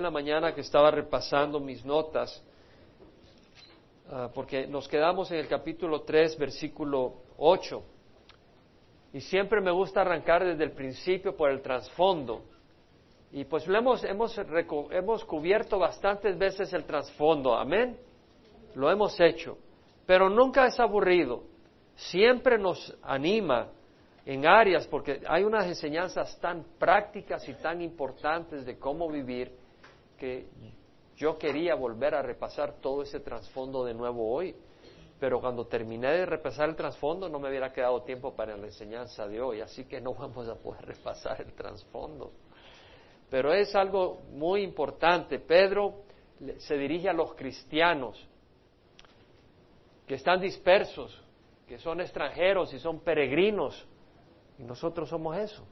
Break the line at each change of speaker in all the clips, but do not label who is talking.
en la mañana que estaba repasando mis notas, ah, porque nos quedamos en el capítulo 3, versículo 8. Y siempre me gusta arrancar desde el principio por el trasfondo. Y pues lo hemos, hemos, hemos cubierto bastantes veces el trasfondo, amén. Lo hemos hecho. Pero nunca es aburrido. Siempre nos anima en áreas, porque hay unas enseñanzas tan prácticas y tan importantes de cómo vivir que yo quería volver a repasar todo ese trasfondo de nuevo hoy. Pero cuando terminé de repasar el trasfondo no me hubiera quedado tiempo para la enseñanza de hoy, así que no vamos a poder repasar el trasfondo. Pero es algo muy importante. Pedro se dirige a los cristianos que están dispersos, que son extranjeros y son peregrinos. Y nosotros somos eso.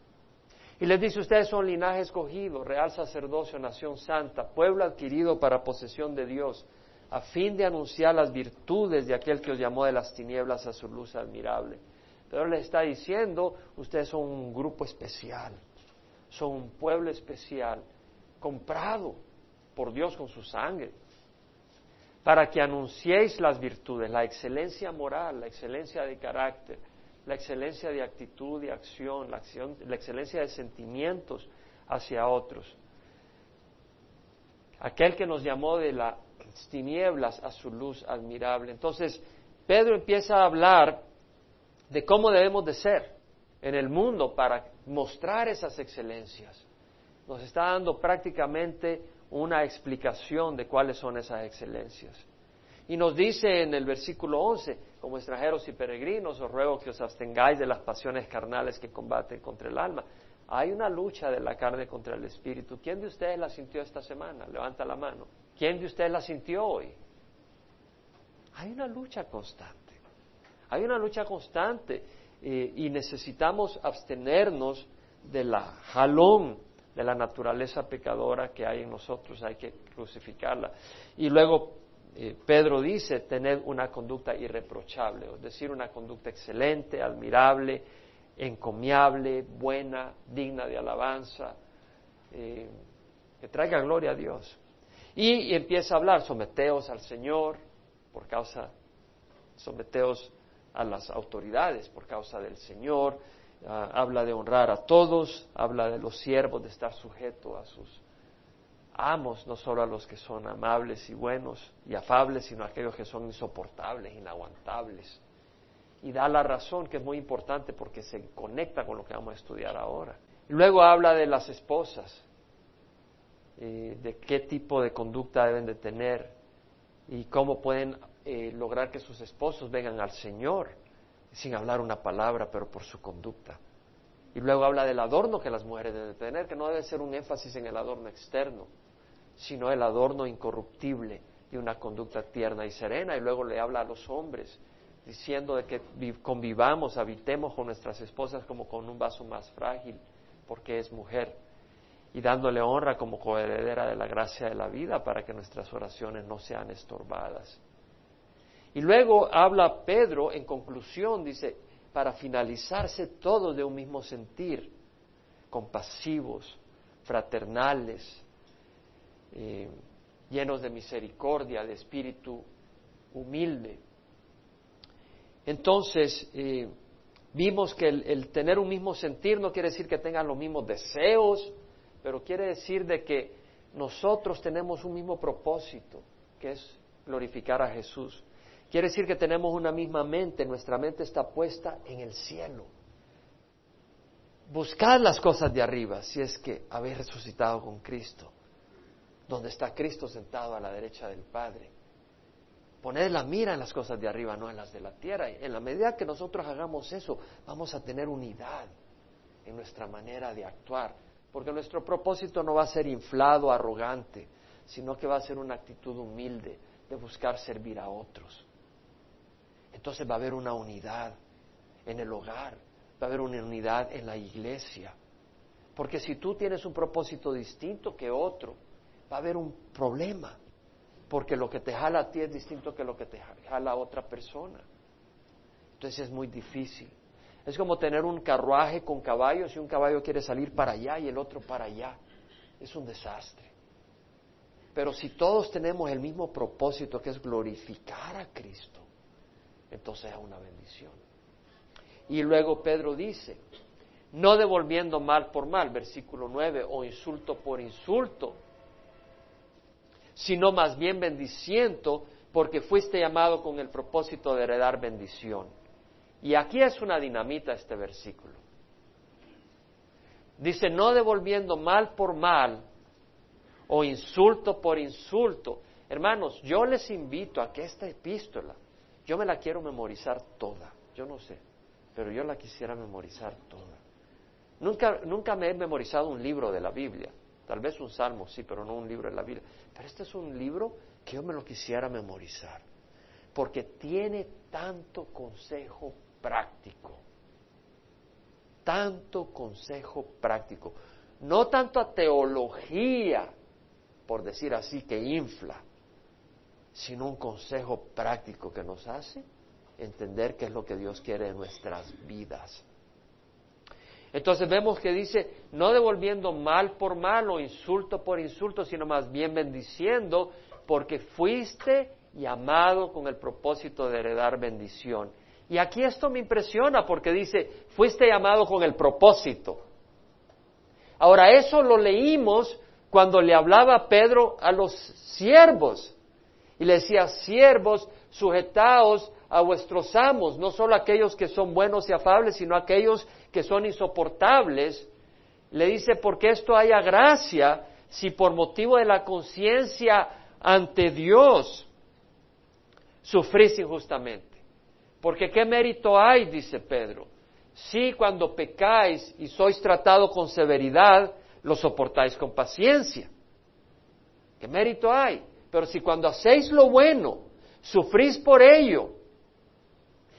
Y les dice, ustedes son linaje escogido, real sacerdocio, nación santa, pueblo adquirido para posesión de Dios, a fin de anunciar las virtudes de aquel que os llamó de las tinieblas a su luz admirable. Pero les está diciendo, ustedes son un grupo especial, son un pueblo especial, comprado por Dios con su sangre, para que anunciéis las virtudes, la excelencia moral, la excelencia de carácter, la excelencia de actitud y acción, la, acción, la excelencia de sentimientos hacia otros. Aquel que nos llamó de las tinieblas a su luz admirable. Entonces, Pedro empieza a hablar de cómo debemos de ser en el mundo para mostrar esas excelencias. Nos está dando prácticamente una explicación de cuáles son esas excelencias. Y nos dice en el versículo 11, como extranjeros y peregrinos, os ruego que os abstengáis de las pasiones carnales que combaten contra el alma. Hay una lucha de la carne contra el espíritu. ¿Quién de ustedes la sintió esta semana? Levanta la mano. ¿Quién de ustedes la sintió hoy? Hay una lucha constante. Hay una lucha constante eh, y necesitamos abstenernos de la jalón de la naturaleza pecadora que hay en nosotros, hay que crucificarla. Y luego eh, Pedro dice tener una conducta irreprochable, es decir, una conducta excelente, admirable, encomiable, buena, digna de alabanza, eh, que traiga gloria a Dios. Y, empieza a hablar, someteos al Señor por causa, someteos a las autoridades por causa del Señor, ah, habla de honrar a todos, habla de los siervos, de estar sujeto a sus amos, no solo a los que son amables y buenos y afables, sino a aquellos que son insoportables, inaguantables. Y da la razón que es muy importante porque se conecta con lo que vamos a estudiar ahora. luego habla de las esposas, eh, de qué tipo de conducta deben de tener y cómo pueden eh, lograr que sus esposos vengan al Señor sin hablar una palabra, pero por su conducta. Y luego habla del adorno que las mujeres deben tener, que no debe ser un énfasis en el adorno externo, sino el adorno incorruptible de una conducta tierna y serena. Y luego le habla a los hombres, diciendo de que convivamos, habitemos con nuestras esposas como con un vaso más frágil, porque es mujer, y dándole honra como coheredera de la gracia de la vida para que nuestras oraciones no sean estorbadas. Y luego habla Pedro en conclusión, dice, para finalizarse todo de un mismo sentir, compasivos, fraternales, eh, llenos de misericordia, de espíritu humilde. Entonces, eh, vimos que el, tener un mismo sentir no quiere decir que tengan los mismos deseos, pero quiere decir de que nosotros tenemos un mismo propósito, que es glorificar a Jesús. Quiere decir que tenemos una misma mente, nuestra mente está puesta en el cielo. Buscad las cosas de arriba si es que habéis resucitado con Cristo donde está Cristo sentado a la derecha del Padre. Poned la mira en las cosas de arriba, no en las de la tierra. En la medida que nosotros hagamos eso, vamos a tener unidad en nuestra manera de actuar, porque nuestro propósito no va a ser inflado, arrogante, sino que va a ser una actitud humilde de buscar servir a otros. Entonces va a haber una unidad en el hogar, va a haber una unidad en la iglesia. Porque si tú tienes un propósito distinto que otro, va a haber un problema, porque lo que te jala a ti es distinto que lo que te jala a otra persona. Entonces es muy difícil. Es como tener un carruaje con caballos y un caballo quiere salir para allá y el otro para allá. Es un desastre. Pero si todos tenemos el mismo propósito que es glorificar a Cristo, entonces es una bendición. Y luego Pedro dice, no devolviendo mal por mal, versículo 9, o insulto por insulto, sino más bien bendiciendo, porque fuiste llamado con el propósito de heredar bendición. Y aquí es una dinamita este versículo. Dice, no devolviendo mal por mal o insulto por insulto. Hermanos, yo les invito a que esta epístola, yo me la quiero memorizar toda, yo no sé, pero yo la quisiera memorizar toda. Nunca, nunca me he memorizado un libro de la Biblia, tal vez un salmo, sí, pero no un libro de la Biblia. Pero este es un libro que yo me lo quisiera memorizar, porque tiene tanto consejo práctico, tanto consejo práctico, no tanto a teología, por decir así, que infla, sino un consejo práctico que nos hace entender qué es lo que Dios quiere en nuestras vidas. Entonces vemos que dice, no devolviendo mal por mal o insulto por insulto, sino más bien bendiciendo, porque fuiste llamado con el propósito de heredar bendición. Y aquí esto me impresiona porque dice, fuiste llamado con el propósito. Ahora, eso lo leímos cuando le hablaba Pedro a los siervos. Y le decía, siervos, sujetaos a vuestros amos, no solo aquellos que son buenos y afables, sino aquellos que son insoportables. Le dice, porque esto haya gracia si por motivo de la conciencia ante Dios sufrís injustamente. Porque qué mérito hay, dice Pedro, si cuando pecáis y sois tratado con severidad, lo soportáis con paciencia. ¿Qué mérito hay? Pero si cuando hacéis lo bueno, sufrís por ello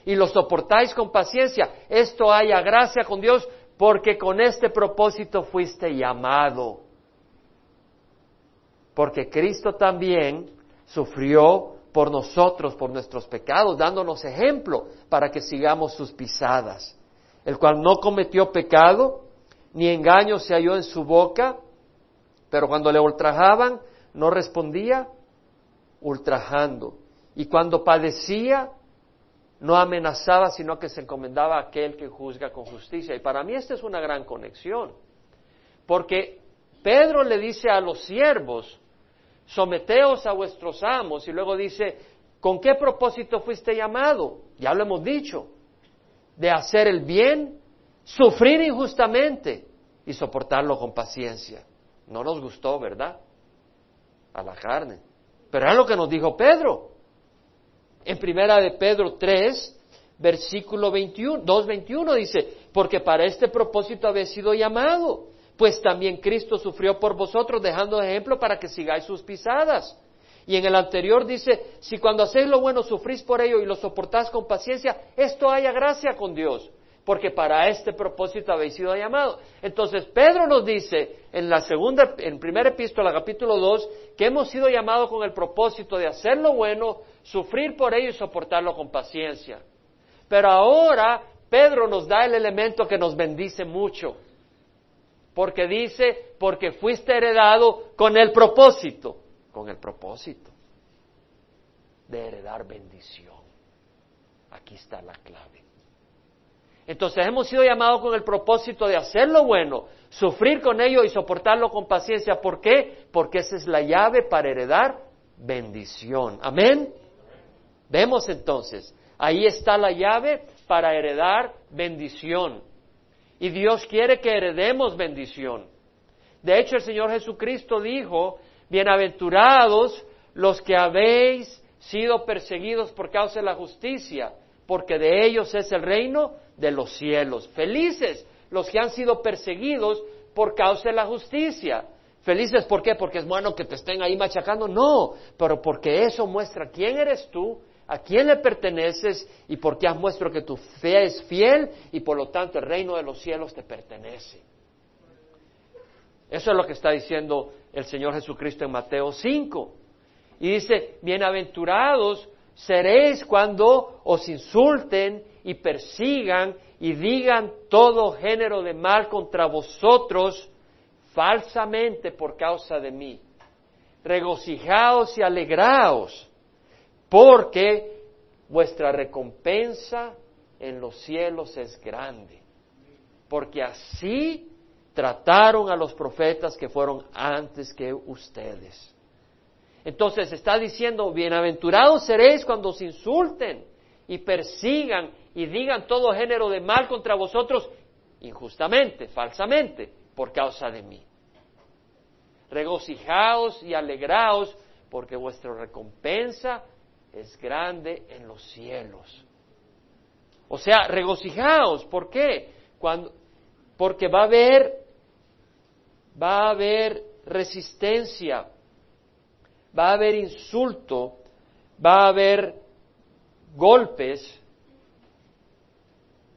y lo soportáis con paciencia, esto haya gracia con Dios, porque con este propósito fuiste llamado. Porque Cristo también sufrió por nosotros, por nuestros pecados, dándonos ejemplo para que sigamos sus pisadas, el cual no cometió pecado, ni engaño se halló en su boca, pero cuando le ultrajaban, no respondía ultrajando. Y cuando padecía, no amenazaba, sino que se encomendaba a aquel que juzga con justicia. Y para mí esta es una gran conexión, porque Pedro le dice a los siervos, someteos a vuestros amos, y luego dice, ¿con qué propósito fuiste llamado? Ya lo hemos dicho, de hacer el bien, sufrir injustamente y soportarlo con paciencia. No nos gustó, ¿verdad? A la carne. Pero era lo que nos dijo Pedro. En primera de Pedro 3, versículo 21, 2.21 dice, porque para este propósito habéis sido llamado, pues también Cristo sufrió por vosotros, dejando ejemplo para que sigáis sus pisadas. Y en el anterior dice, si cuando hacéis lo bueno sufrís por ello y lo soportáis con paciencia, esto haya gracia con Dios, porque para este propósito habéis sido llamado. Entonces Pedro nos dice en la segunda, en primera epístola, capítulo 2, que hemos sido llamados con el propósito de hacer lo bueno, sufrir por ello y soportarlo con paciencia. Pero ahora Pedro nos da el elemento que nos bendice mucho, porque dice, porque fuiste heredado con el propósito, con el propósito de heredar bendición. Aquí está la clave. Entonces hemos sido llamados con el propósito de hacer lo bueno, sufrir con ello y soportarlo con paciencia. ¿Por qué? Porque esa es la llave para heredar bendición. Amén. Vemos entonces, ahí está la llave para heredar bendición. Y Dios quiere que heredemos bendición. De hecho, el Señor Jesucristo dijo, bienaventurados los que habéis sido perseguidos por causa de la justicia, porque de ellos es el reino de los cielos. Felices los que han sido perseguidos por causa de la justicia. Felices, ¿por qué? Porque es bueno que te estén ahí machacando. No, pero porque eso muestra quién eres tú a quién le perteneces y porque has muestro que tu fe es fiel y por lo tanto el reino de los cielos te pertenece. Eso es lo que está diciendo el Señor Jesucristo en Mateo 5. Y dice, bienaventurados seréis cuando os insulten y persigan y digan todo género de mal contra vosotros falsamente por causa de mí. regocijaos y alegraos, porque vuestra recompensa en los cielos es grande, porque así trataron a los profetas que fueron antes que ustedes. Entonces está diciendo, bienaventurados seréis cuando os insulten y persigan y digan todo género de mal contra vosotros injustamente, falsamente, por causa de mí. Regocijaos y alegraos porque vuestra recompensa es grande en los cielos. O sea, regocijaos, ¿por qué? Cuando, porque va a haber, va a haber resistencia, va a haber insulto, va a haber golpes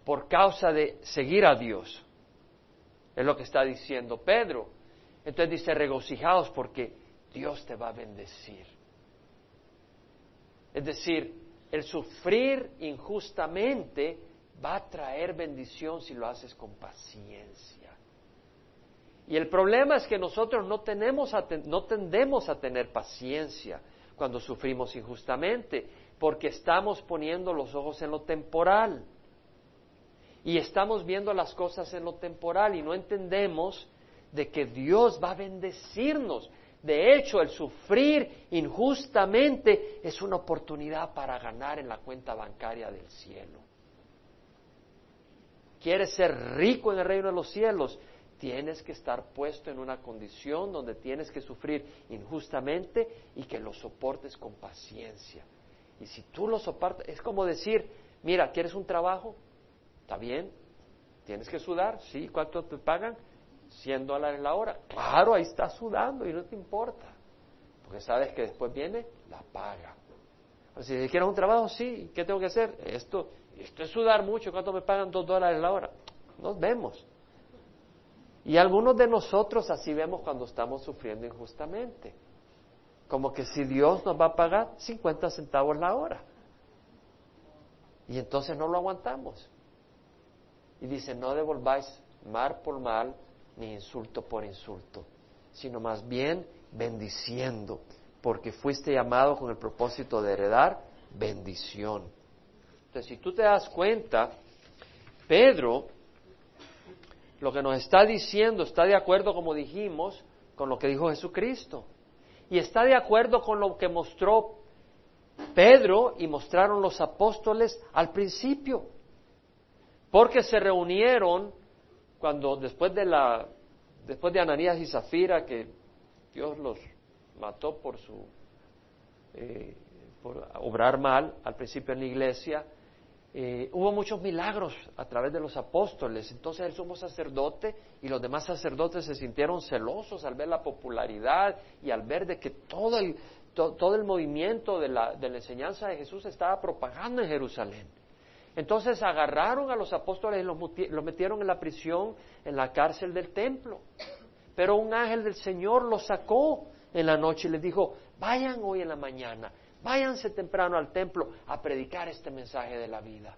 por causa de seguir a Dios. Es lo que está diciendo Pedro. Entonces dice, regocijaos porque Dios te va a bendecir. Es decir, el sufrir injustamente va a traer bendición si lo haces con paciencia. Y el problema es que nosotros no, tendemos a tener paciencia cuando sufrimos injustamente, porque estamos poniendo los ojos en lo temporal. Y estamos viendo las cosas en lo temporal y no entendemos de que Dios va a bendecirnos. De hecho, el sufrir injustamente es una oportunidad para ganar en la cuenta bancaria del cielo. ¿Quieres ser rico en el reino de los cielos? Tienes que estar puesto en una condición donde tienes que sufrir injustamente y que lo soportes con paciencia. Y si tú lo soportas, es como decir, mira, ¿quieres un trabajo? ¿Está bien? ¿Tienes que sudar? Sí. ¿Cuánto te pagan? 100 dólares la hora. Claro, ahí estás sudando y no te importa. Porque sabes que después viene la paga. si quieres un trabajo, sí. ¿Qué tengo que hacer? Esto, esto es sudar mucho. ¿Cuánto me pagan? Dos dólares la hora. Nos vemos. Y algunos de nosotros así vemos cuando estamos sufriendo injustamente. Como que si Dios nos va a pagar 50 centavos la hora. Y entonces no lo aguantamos. Y dice, no devolváis mal por mal, ni insulto por insulto, sino más bien bendiciendo, porque fuiste llamado con el propósito de heredar bendición. Entonces, si tú te das cuenta, Pedro lo que nos está diciendo está de acuerdo, como dijimos, con lo que dijo Jesucristo. Y está de acuerdo con lo que mostró Pedro y mostraron los apóstoles al principio. Porque se reunieron cuando después de la después de Ananías y Zafira que Dios los mató por su eh, por obrar mal al principio en la iglesia, eh, hubo muchos milagros a través de los apóstoles. Entonces el sumo sacerdote y los demás sacerdotes se sintieron celosos al ver la popularidad y al ver de que todo el, todo el movimiento de la, de la enseñanza de Jesús estaba propagando en Jerusalén. Entonces agarraron a los apóstoles y los, metieron en la prisión, en la cárcel del templo. Pero un ángel del Señor los sacó en la noche y les dijo, vayan hoy en la mañana, váyanse temprano al templo a predicar este mensaje de la vida.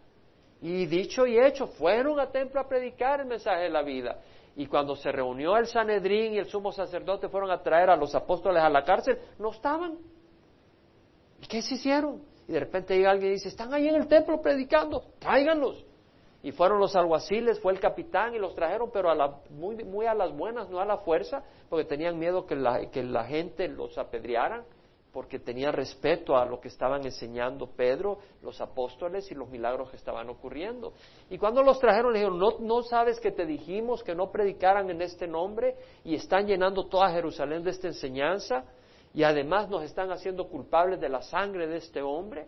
Y dicho y hecho, fueron al templo a predicar el mensaje de la vida. Y cuando se reunió el Sanedrín y el sumo sacerdote fueron a traer a los apóstoles a la cárcel, no estaban. ¿Y qué se hicieron? Y de repente llega alguien y dice, están ahí en el templo predicando, tráiganlos. Y fueron los alguaciles, fue el capitán y los trajeron, pero a la, muy, muy a las buenas, no a la fuerza, porque tenían miedo que la, que la gente los apedrearan, porque tenían respeto a lo que estaban enseñando Pedro, los apóstoles y los milagros que estaban ocurriendo. Y cuando los trajeron, le dijeron, ¿no, no sabes que te dijimos que no predicaran en este nombre y están llenando toda Jerusalén de esta enseñanza? Y además nos están haciendo culpables de la sangre de este hombre.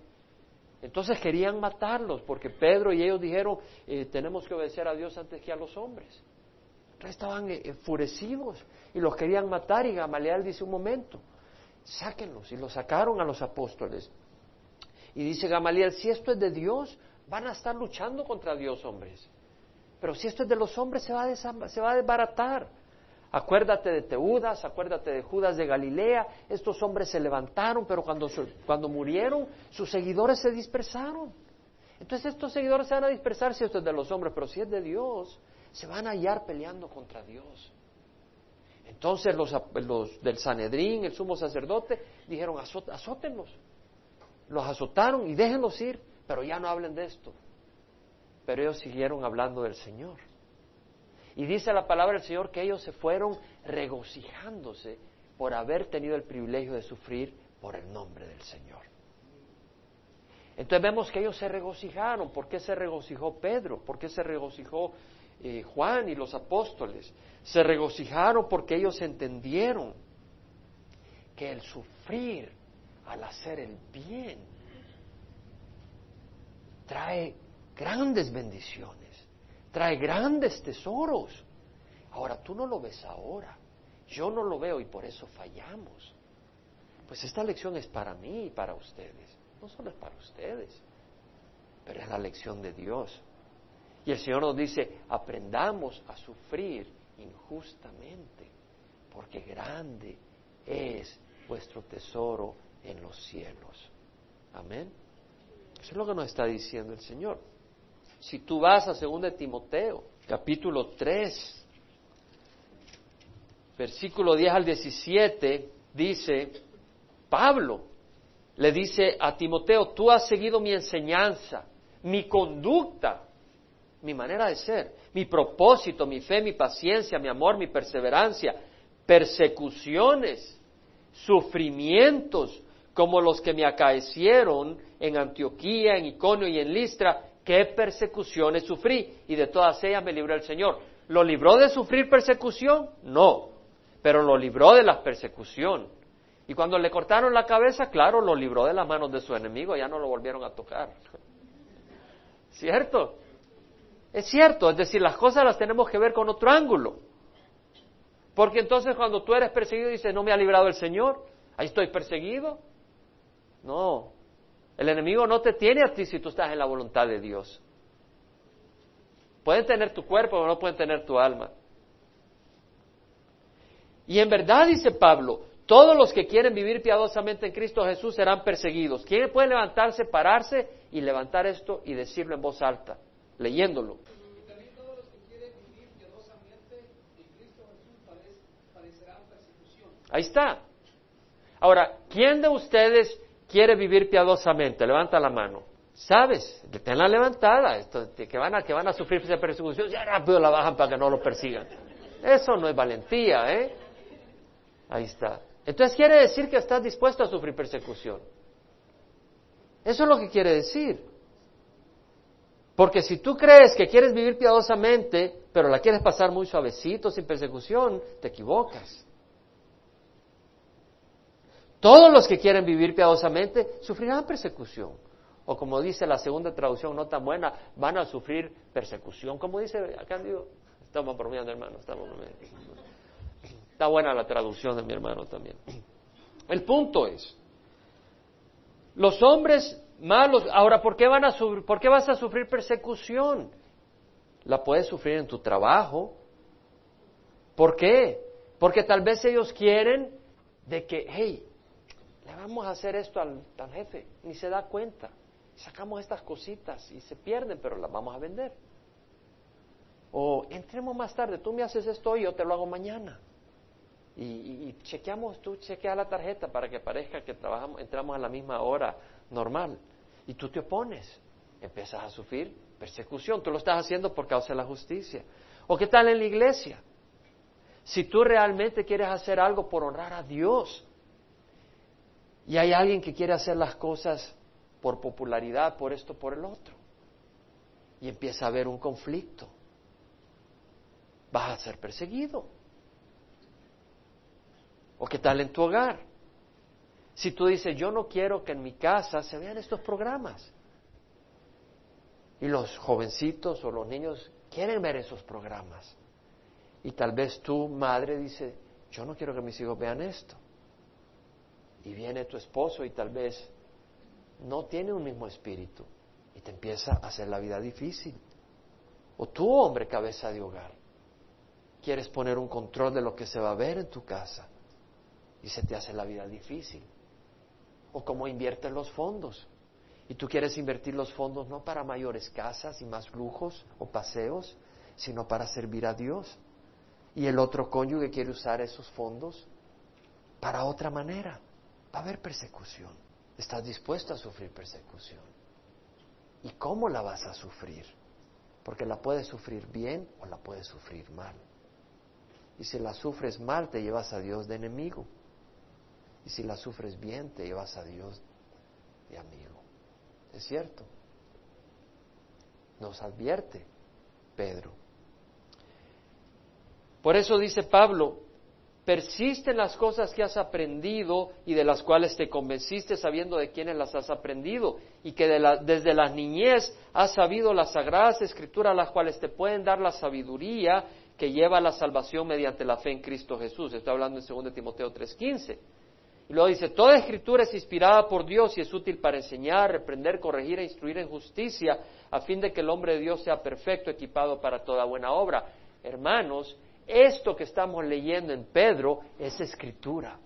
Entonces querían matarlos porque Pedro y ellos dijeron, eh, tenemos que obedecer a Dios antes que a los hombres. Entonces estaban eh, enfurecidos y los querían matar y Gamaliel dice un momento, sáquenlos y los sacaron a los apóstoles. Y dice Gamaliel, si esto es de Dios, van a estar luchando contra Dios, hombres. Pero si esto es de los hombres, se va se va a desbaratar. Acuérdate de Teudas, acuérdate de Judas de Galilea. Estos hombres se levantaron, pero cuando, cuando murieron, sus seguidores se dispersaron. Entonces estos seguidores se van a dispersar si esto es de los hombres, pero si es de Dios, se van a hallar peleando contra Dios. Entonces los, los del Sanedrín, el sumo sacerdote, dijeron, azótenlos. Los azotaron y déjenlos ir, pero ya no hablen de esto. Pero ellos siguieron hablando del Señor. Y dice la palabra del Señor que ellos se fueron regocijándose por haber tenido el privilegio de sufrir por el nombre del Señor. Entonces vemos que ellos se regocijaron. ¿Por qué se regocijó Pedro? ¿Por qué se regocijó eh, Juan y los apóstoles? Se regocijaron porque ellos entendieron que el sufrir al hacer el bien trae grandes bendiciones, trae grandes tesoros. Ahora tú no lo ves ahora, yo no lo veo y por eso fallamos. Pues esta lección es para mí y para ustedes, no solo es para ustedes, pero es la lección de Dios. Y el Señor nos dice, aprendamos a sufrir injustamente, porque grande es vuestro tesoro en los cielos. Amén. Eso es lo que nos está diciendo el Señor. Si tú vas a 2 Timoteo, capítulo 3, versículo 10 al 17, dice, Pablo le dice a Timoteo, tú has seguido mi enseñanza, mi conducta, mi manera de ser, mi propósito, mi fe, mi paciencia, mi amor, mi perseverancia, persecuciones, sufrimientos, como los que me acaecieron en Antioquía, en Iconio y en Listra, qué persecuciones sufrí, y de todas ellas me libró el Señor. ¿Lo libró de sufrir persecución? No, pero lo libró de la persecución. Y cuando le cortaron la cabeza, claro, lo libró de las manos de su enemigo, ya no lo volvieron a tocar. ¿Cierto? Es cierto, es decir, las cosas las tenemos que ver con otro ángulo. Porque entonces cuando tú eres perseguido dices, no me ha librado el Señor, ahí estoy perseguido. No, el enemigo no te tiene a ti si tú estás en la voluntad de Dios. Pueden tener tu cuerpo, pero no pueden tener tu alma. Y en verdad, dice Pablo, todos los que quieren vivir piadosamente en Cristo Jesús serán perseguidos. ¿Quién puede levantarse, pararse y levantar esto y decirlo en voz alta, leyéndolo? Ahí está. Ahora, ¿quién de ustedes quiere vivir piadosamente? Levanta la mano. ¿Sabes? Que la levantada, esto, que, van a, que van a sufrir esa persecución, ya rápido la bajan para que no lo persigan. Eso no es valentía, ¿eh? Ahí está. Entonces quiere decir que estás dispuesto a sufrir persecución. Eso es lo que quiere decir. Porque si tú crees que quieres vivir piadosamente, pero la quieres pasar muy suavecito, sin persecución, te equivocas. Todos los que quieren vivir piadosamente sufrirán persecución. O como dice la segunda traducción no tan buena, van a sufrir persecución. Como dice acá, digo, estamos bromeando hermano, estamos bromeando. Está buena la traducción de mi hermano también. El punto es, los hombres malos, ahora, ¿por qué, van a ¿por qué vas a sufrir persecución? La puedes sufrir en tu trabajo. ¿Por qué? Porque tal vez ellos quieren de que, hey, vamos a hacer esto al, jefe, ni se da cuenta. Sacamos estas cositas y se pierden, pero las vamos a vender. O entremos más tarde, tú me haces esto y yo te lo hago mañana. Y, chequeamos, tú chequea la tarjeta para que parezca que trabajamos, entramos a la misma hora normal. Y tú te opones, empiezas a sufrir persecución. Tú lo estás haciendo por causa de la justicia. ¿O qué tal en la iglesia? Si tú realmente quieres hacer algo por honrar a Dios, y hay alguien que quiere hacer las cosas por popularidad, por esto, por el otro. Y empieza a haber un conflicto. Vas a ser perseguido. ¿O qué tal en tu hogar? Si tú dices, yo no quiero que en mi casa se vean estos programas. Y los jovencitos o los niños quieren ver esos programas. Y tal vez tu madre dice, yo no quiero que mis hijos vean esto y viene tu esposo y tal vez no tiene un mismo espíritu y te empieza a hacer la vida difícil. O tú, hombre, cabeza de hogar, quieres poner un control de lo que se va a ver en tu casa y se te hace la vida difícil. O cómo inviertes los fondos. Y tú quieres invertir los fondos no para mayores casas y más lujos o paseos, sino para servir a Dios. y el otro cónyuge quiere usar esos fondos para otra manera, a haber persecución. ¿Estás dispuesto a sufrir persecución? ¿Y cómo la vas a sufrir? Porque la puedes sufrir bien o la puedes sufrir mal. Y si la sufres mal, te llevas a Dios de enemigo. Y si la sufres bien, te llevas a Dios de amigo. ¿Es cierto? Nos advierte Pedro. Por eso dice Pablo, persiste en las cosas que has aprendido y de las cuales te convenciste sabiendo de quiénes las has aprendido y que desde la niñez has sabido las sagradas escrituras las cuales te pueden dar la sabiduría que lleva a la salvación mediante la fe en Cristo Jesús. Estoy hablando en 2 Timoteo 3:15. Y luego dice, toda escritura es inspirada por Dios y es útil para enseñar, reprender, corregir e instruir en justicia, a fin de que el hombre de Dios sea perfecto, equipado para toda buena obra. Hermanos, esto que estamos leyendo en Pedro es escritura.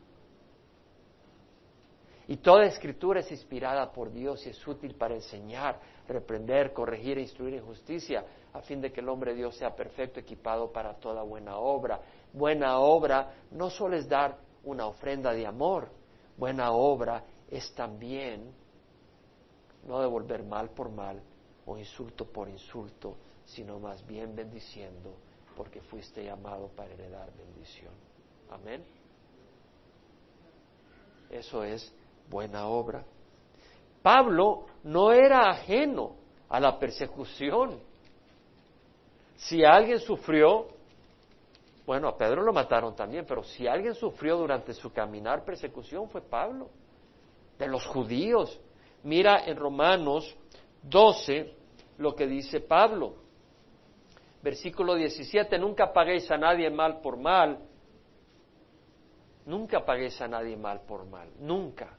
Y toda escritura es inspirada por Dios y es útil para enseñar, reprender, corregir e instruir en justicia, a fin de que el hombre de Dios sea perfecto, equipado para toda buena obra. Buena obra no solo es dar una ofrenda de amor. Buena obra es también no devolver mal por mal o insulto por insulto, sino más bien bendiciendo, porque fuiste llamado para heredar bendición. Amén. Eso es buena obra. Pablo no era ajeno a la persecución. Si alguien sufrió, bueno, a Pedro lo mataron también, pero si alguien sufrió durante su caminar persecución fue Pablo, de los judíos. Mira en Romanos 12 lo que dice Pablo. Versículo 17, nunca paguéis a nadie mal por mal. Nunca paguéis a nadie mal por mal, nunca.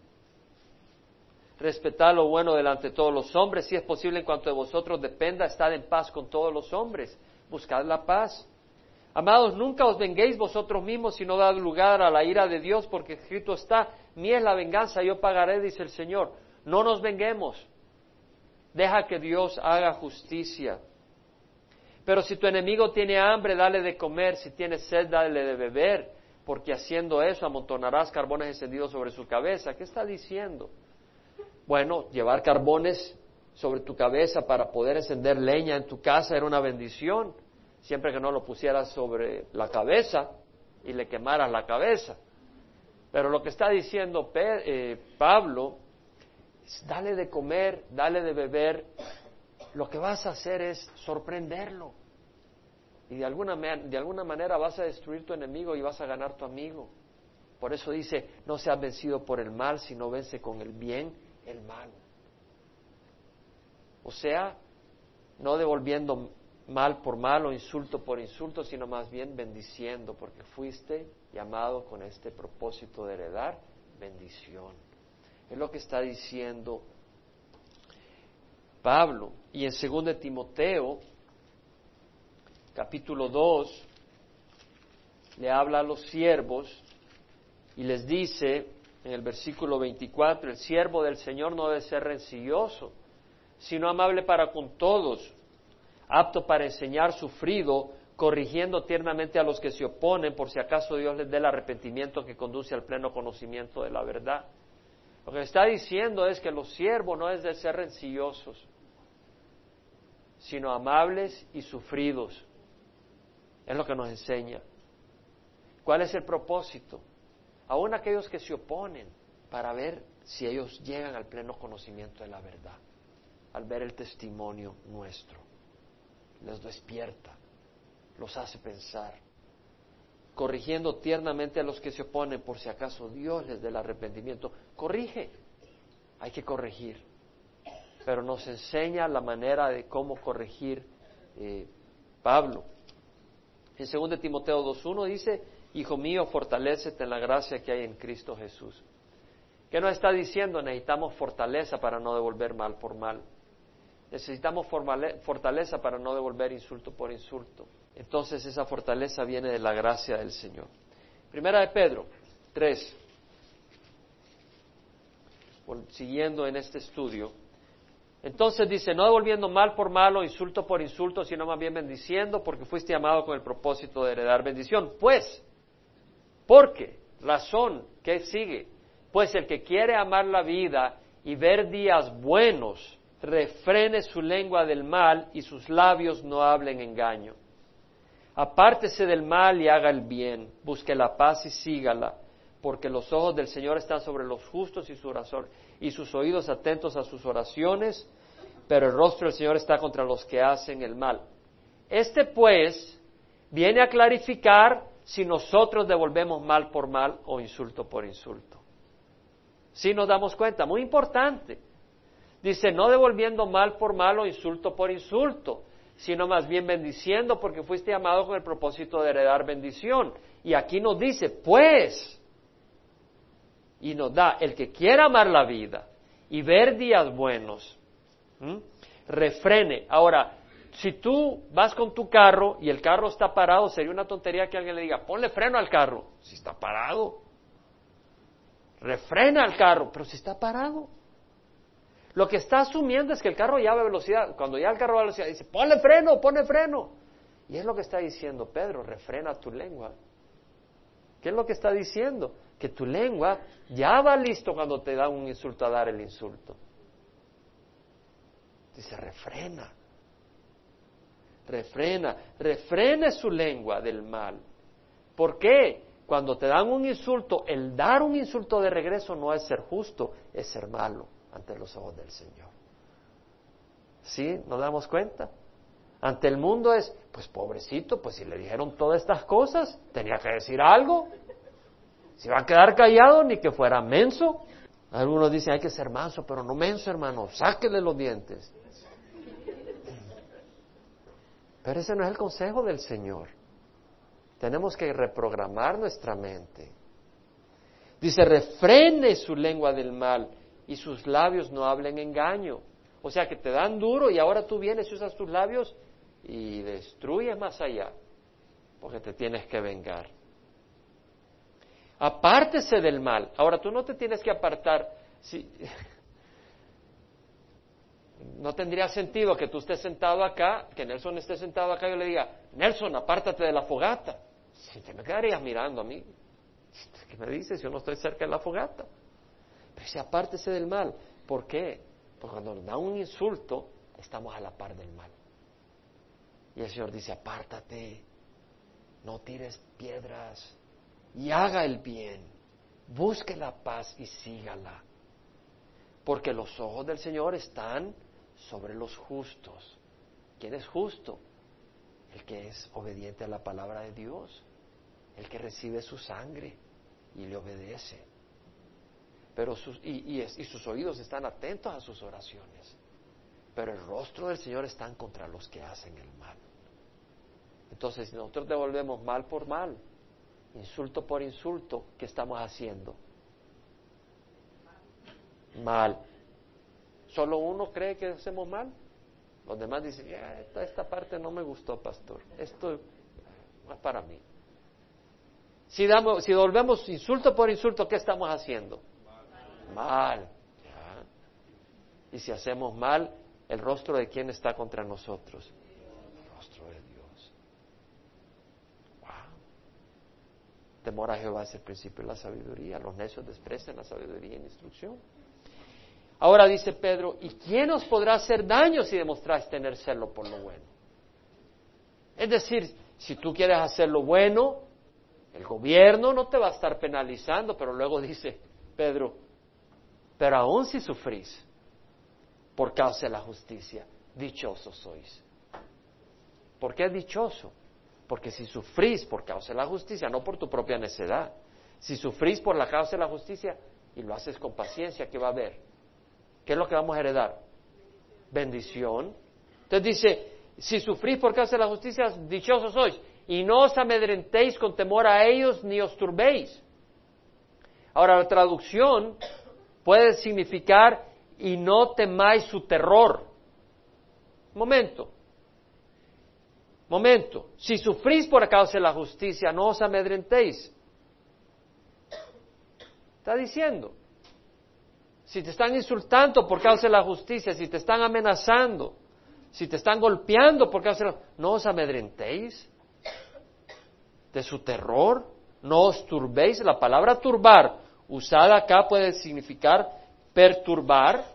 Respetad lo bueno delante de todos los hombres, si es posible en cuanto de vosotros dependa, estad en paz con todos los hombres, buscad la paz. Amados, nunca os venguéis vosotros mismos, sino dad lugar a la ira de Dios, porque escrito está, mi es la venganza, yo pagaré, dice el Señor. No nos venguemos, deja que Dios haga justicia. Pero si tu enemigo tiene hambre, dale de comer, si tiene sed, dale de beber, porque haciendo eso amontonarás carbones encendidos sobre su cabeza. ¿Qué está diciendo? Bueno, llevar carbones sobre tu cabeza para poder encender leña en tu casa era una bendición siempre que no lo pusieras sobre la cabeza y le quemaras la cabeza. Pero lo que está diciendo eh, Pablo es dale de comer, dale de beber. Lo que vas a hacer es sorprenderlo. Y de alguna, de alguna manera vas a destruir tu enemigo y vas a ganar tu amigo. Por eso dice, no seas vencido por el mal, sino vence con el bien el mal. O sea, no devolviendo mal por mal o insulto por insulto, sino más bien bendiciendo, porque fuiste llamado con este propósito de heredar bendición. Es lo que está diciendo Pablo. Y en 2 Timoteo, capítulo 2, le habla a los siervos y les dice en el versículo 24, el siervo del Señor no debe ser rencilloso, sino amable para con todos apto para enseñar, sufrido, corrigiendo tiernamente a los que se oponen, por si acaso Dios les dé el arrepentimiento que conduce al pleno conocimiento de la verdad. Lo que está diciendo es que los siervos no es de ser rencillosos, sino amables y sufridos. Es lo que nos enseña. ¿Cuál es el propósito? Aún aquellos que se oponen para ver si ellos llegan al pleno conocimiento de la verdad, al ver el testimonio nuestro les despierta, los hace pensar, corrigiendo tiernamente a los que se oponen por si acaso Dios les dé el arrepentimiento. Corrige, hay que corregir, pero nos enseña la manera de cómo corregir eh, Pablo. En 2 Timoteo 2.1 dice, Hijo mío, fortalécete en la gracia que hay en Cristo Jesús. ¿Qué nos está diciendo? Necesitamos fortaleza para no devolver mal por mal. Necesitamos fortaleza para no devolver insulto por insulto. Entonces esa fortaleza viene de la gracia del Señor. Primera de Pedro 3. Siguiendo en este estudio, Entonces dice, no devolviendo mal por malo, insulto por insulto, sino más bien bendiciendo, porque fuiste llamado con el propósito de heredar bendición. Pues, ¿por qué? Razón, ¿qué sigue? Pues el que quiere amar la vida y ver días buenos, refrene su lengua del mal y sus labios no hablen engaño. Apártese del mal y haga el bien, busque la paz y sígala, porque los ojos del Señor están sobre los justos y, su y sus oídos atentos a sus oraciones, pero el rostro del Señor está contra los que hacen el mal. Este pues viene a clarificar si nosotros devolvemos mal por mal o insulto por insulto. Si nos damos cuenta, muy importante. Dice, no devolviendo mal por mal o insulto por insulto, sino más bien bendiciendo porque fuiste llamado con el propósito de heredar bendición. Y aquí nos dice, pues, y nos da el que quiera amar la vida y ver días buenos, refrene. Ahora, si tú vas con tu carro y el carro está parado, sería una tontería que alguien le diga, ponle freno al carro, si está parado. Refrena al carro, pero si está parado. Lo que está asumiendo es que el carro ya va a velocidad. Cuando ya el carro va a velocidad, dice, ponle freno, ponle freno. Y es lo que está diciendo Pedro, refrena tu lengua. ¿Qué es lo que está diciendo? Que tu lengua ya va listo cuando te da un insulto a dar el insulto. Dice, refrena. Refrena, refrene su lengua del mal. ¿Por qué? Cuando te dan un insulto, el dar un insulto de regreso no es ser justo, es ser malo ante los ojos del Señor. ¿Sí? ¿Nos damos cuenta? Ante el mundo es, pues pobrecito, pues si le dijeron todas estas cosas, tenía que decir algo. Si va a quedar callado, ni que fuera menso. Algunos dicen, hay que ser manso, pero no menso, hermano, sáquele los dientes. Pero ese no es el consejo del Señor. Tenemos que reprogramar nuestra mente. Dice, refrene su lengua del mal y sus labios no hablen engaño. O sea que te dan duro y ahora tú vienes y usas tus labios y destruyes más allá, porque te tienes que vengar. Apártese del mal. Ahora tú no te tienes que apartar. Si, no tendría sentido que tú estés sentado acá, que Nelson esté sentado acá y yo le diga, Nelson, apártate de la fogata. Si te me quedarías mirando a mí, ¿qué me dices? Yo no estoy cerca de la fogata. Pero dice, apártese del mal. ¿Por qué? Porque cuando nos da un insulto, estamos a la par del mal. Y el Señor dice, apártate, no tires piedras y haga el bien, busque la paz y sígala. Porque los ojos del Señor están sobre los justos. ¿Quién es justo? El que es obediente a la palabra de Dios, el que recibe su sangre y le obedece pero sus, y, sus oídos están atentos a sus oraciones. Pero el rostro del Señor está contra los que hacen el mal. Entonces, si nosotros devolvemos mal por mal, insulto por insulto, ¿qué estamos haciendo? Mal. ¿Solo uno cree que hacemos mal? Los demás dicen, esta, esta parte no me gustó, pastor. Esto no es para mí. Si, damos, si devolvemos insulto por insulto, ¿qué estamos haciendo? mal. Y si hacemos mal, ¿el rostro de quién está contra nosotros? El rostro de Dios. Wow. Temor a Jehová es el principio de la sabiduría. Los necios desprecian la sabiduría la instrucción. Ahora dice Pedro, ¿y quién os podrá hacer daño si demostráis tener celo por lo bueno? Es decir, si tú quieres hacer lo bueno, el gobierno no te va a estar penalizando, pero luego dice Pedro, pero aún si sufrís por causa de la justicia, dichosos sois. ¿Por qué dichoso? Porque si sufrís por causa de la justicia, no por tu propia necedad, si sufrís por la causa de la justicia y lo haces con paciencia, ¿qué va a haber? ¿Qué es lo que vamos a heredar? Bendición. Entonces dice, si sufrís por causa de la justicia, dichosos sois. Y no os amedrentéis con temor a ellos ni os turbéis. Ahora, la traducción puede significar y no temáis su terror. Momento. Momento. Si sufrís por causa de la justicia, no os amedrentéis. Está diciendo. si te están insultando por causa de la justicia, si te están amenazando, si te están golpeando por causa de la... No os amedrentéis de su terror, no os turbéis. La palabra turbar, usada acá, puede significar perturbar.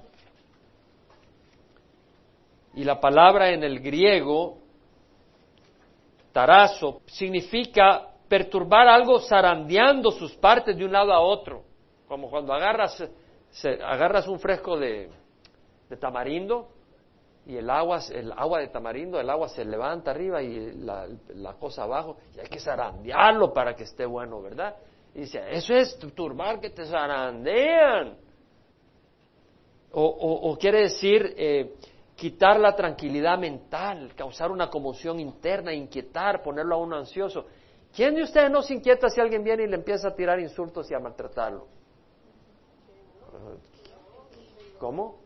Y la palabra en el griego, tarazo, significa perturbar algo zarandeando sus partes de un lado a otro. Como cuando agarras, agarras un fresco de, tamarindo y el agua, el agua de tamarindo, el agua se levanta arriba y la, cosa abajo, y hay que zarandearlo para que esté bueno, ¿verdad? Y dice, eso es turbar que te zarandean. O, quiere decir eh, quitar la tranquilidad mental, causar una conmoción interna, inquietar, ponerlo a uno ansioso. ¿Quién de ustedes no se inquieta si alguien viene y le empieza a tirar insultos y a maltratarlo? ¿Cómo?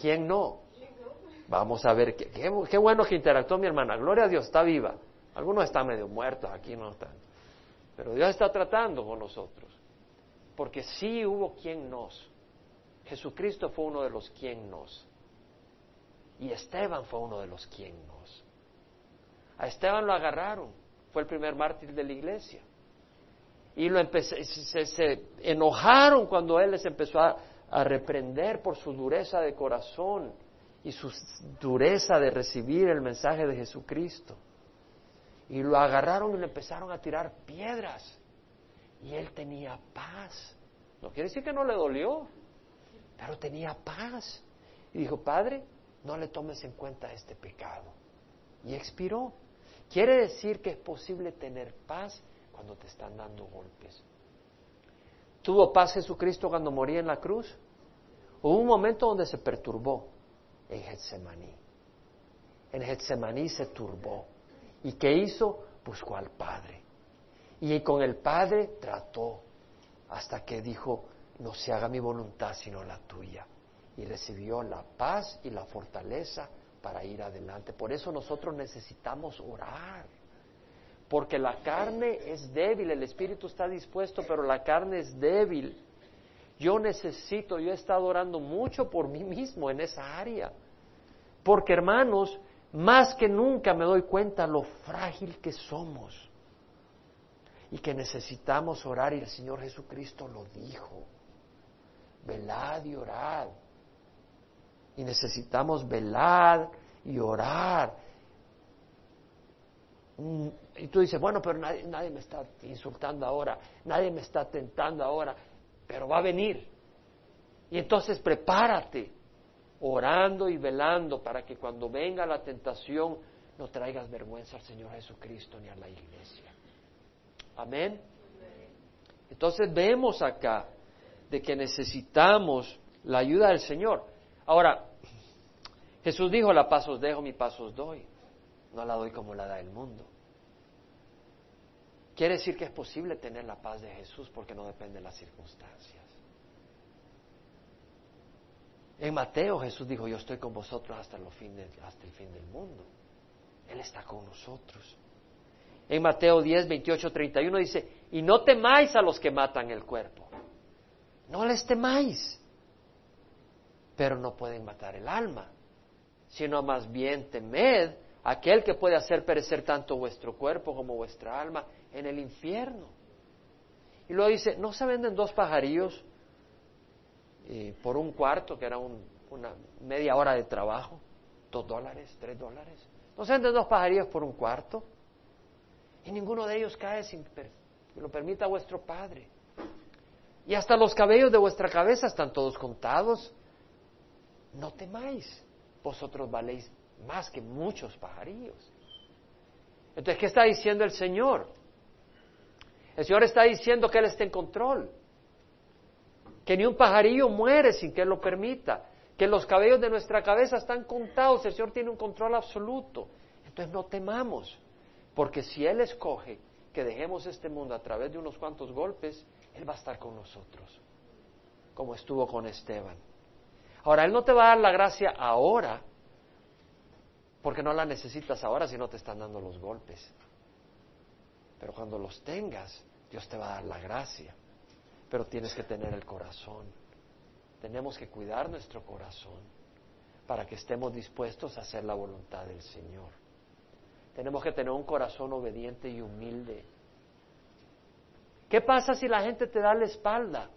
¿Quién no? Vamos a ver, qué, bueno que interactuó mi hermana. Gloria a Dios, está viva. Algunos están medio muertos, aquí no están. Pero Dios está tratando con nosotros. Porque sí hubo quien nos. Jesucristo fue uno de los quien nos. Y Esteban fue uno de los quien. A Esteban lo agarraron. Fue el primer mártir de la iglesia. Y lo se, se, enojaron cuando él les empezó a, a reprender por su dureza de corazón y su dureza de recibir el mensaje de Jesucristo. Y lo agarraron y le empezaron a tirar piedras. Y él tenía paz. No quiere decir que no le dolió, pero tenía paz. Y dijo, Padre, no le tomes en cuenta este pecado. Y expiró. Quiere decir que es posible tener paz cuando te están dando golpes. ¿Tuvo paz Jesucristo cuando moría en la cruz? Hubo un momento donde se perturbó en Getsemaní. En Getsemaní se turbó. ¿Y qué hizo? Buscó al Padre. Y con el Padre trató hasta que dijo, no se haga mi voluntad sino la tuya. Y recibió la paz y la fortaleza para ir adelante. Por eso nosotros necesitamos orar. Porque la carne es débil, el espíritu está dispuesto, pero la carne es débil. Yo necesito, yo he estado orando mucho por mí mismo en esa área. Porque hermanos, más que nunca me doy cuenta lo frágil que somos y que necesitamos orar y el Señor Jesucristo lo dijo. Velad y orad. Y necesitamos velar y orar. Mm, y tú dices, bueno, pero nadie, nadie me está insultando ahora, nadie me está tentando ahora, pero va a venir. Y entonces prepárate orando y velando para que cuando venga la tentación no traigas vergüenza al Señor Jesucristo ni a la iglesia. Amén. Entonces vemos acá de que necesitamos la ayuda del Señor. Ahora, Jesús dijo, la paz os dejo, mi paz os doy. No la doy como la da el mundo. Quiere decir que es posible tener la paz de Jesús porque no depende de las circunstancias. En Mateo Jesús dijo, yo estoy con vosotros hasta, fin hasta el fin del mundo. Él está con nosotros. En Mateo 10, 28, 31 dice, y no temáis a los que matan el cuerpo. No les temáis, pero no pueden matar el alma, sino más bien temed aquel que puede hacer perecer tanto vuestro cuerpo como vuestra alma en el infierno. Y luego dice, ¿no se venden dos pajarillos por un cuarto, que era una media hora de trabajo, dos dólares, tres dólares. No se venden dos pajarillos por un cuarto. Y ninguno de ellos cae sin que lo permita vuestro Padre. Y hasta los cabellos de vuestra cabeza están todos contados. No temáis, vosotros valéis más que muchos pajarillos. Entonces, ¿qué está diciendo el Señor? El Señor está diciendo que Él está en control que ni un pajarillo muere sin que Él lo permita, que los cabellos de nuestra cabeza están contados, el Señor tiene un control absoluto. Entonces no temamos, porque si Él escoge que dejemos este mundo a través de unos cuantos golpes, Él va a estar con nosotros, como estuvo con Esteban. Ahora, Él no te va a dar la gracia ahora, porque no la necesitas ahora si no te están dando los golpes. Pero cuando los tengas, Dios te va a dar la gracia pero tienes que tener el corazón. tenemos que cuidar nuestro corazón para que estemos dispuestos a hacer la voluntad del Señor. Tenemos que tener un corazón obediente y humilde. ¿Qué pasa si la gente te da la espalda?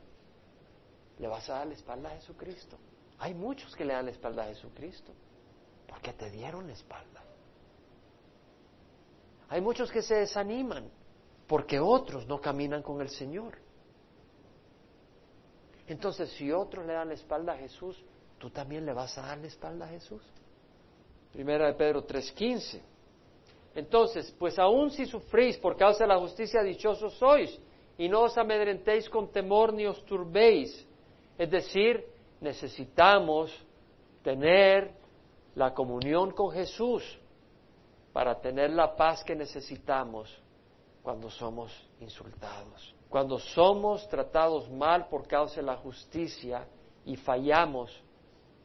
¿Le vas a dar la espalda a Jesucristo? Hay muchos que le dan la espalda a Jesucristo porque te dieron la espalda. Hay muchos que se desaniman porque otros no caminan con el Señor. Entonces, si otros le dan la espalda a Jesús, tú también le vas a dar la espalda a Jesús. Primera de Pedro 3:15. Entonces, pues aun si sufrís por causa de la justicia, dichosos sois, y no os amedrentéis con temor ni os turbéis. Es decir, necesitamos tener la comunión con Jesús para tener la paz que necesitamos cuando somos insultados. Cuando somos tratados mal por causa de la justicia y fallamos,